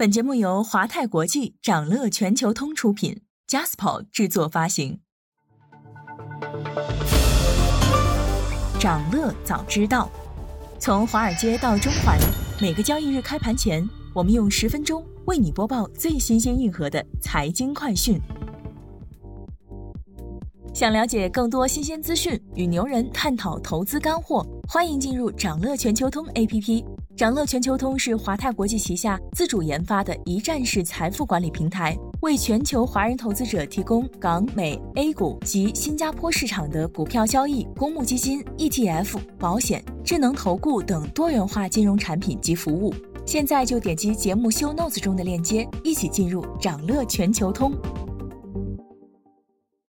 本节目由华泰国际、掌乐全球通出品，Jaspo 制作发行。掌乐早知道，从华尔街到中环，每个交易日开盘前，我们用十分钟为你播报最新鲜硬核的财经快讯。想了解更多新鲜资讯，与牛人探讨投资干货，欢迎进入掌乐全球通 APP。掌乐全球通是华泰国际旗下自主研发的一站式财富管理平台，为全球华人投资者提供港、美、A 股及新加坡市场的股票交易、公募基金、ETF、保险、智能投顾等多元化金融产品及服务。现在就点击节目休 notes 中的链接，一起进入掌乐全球通。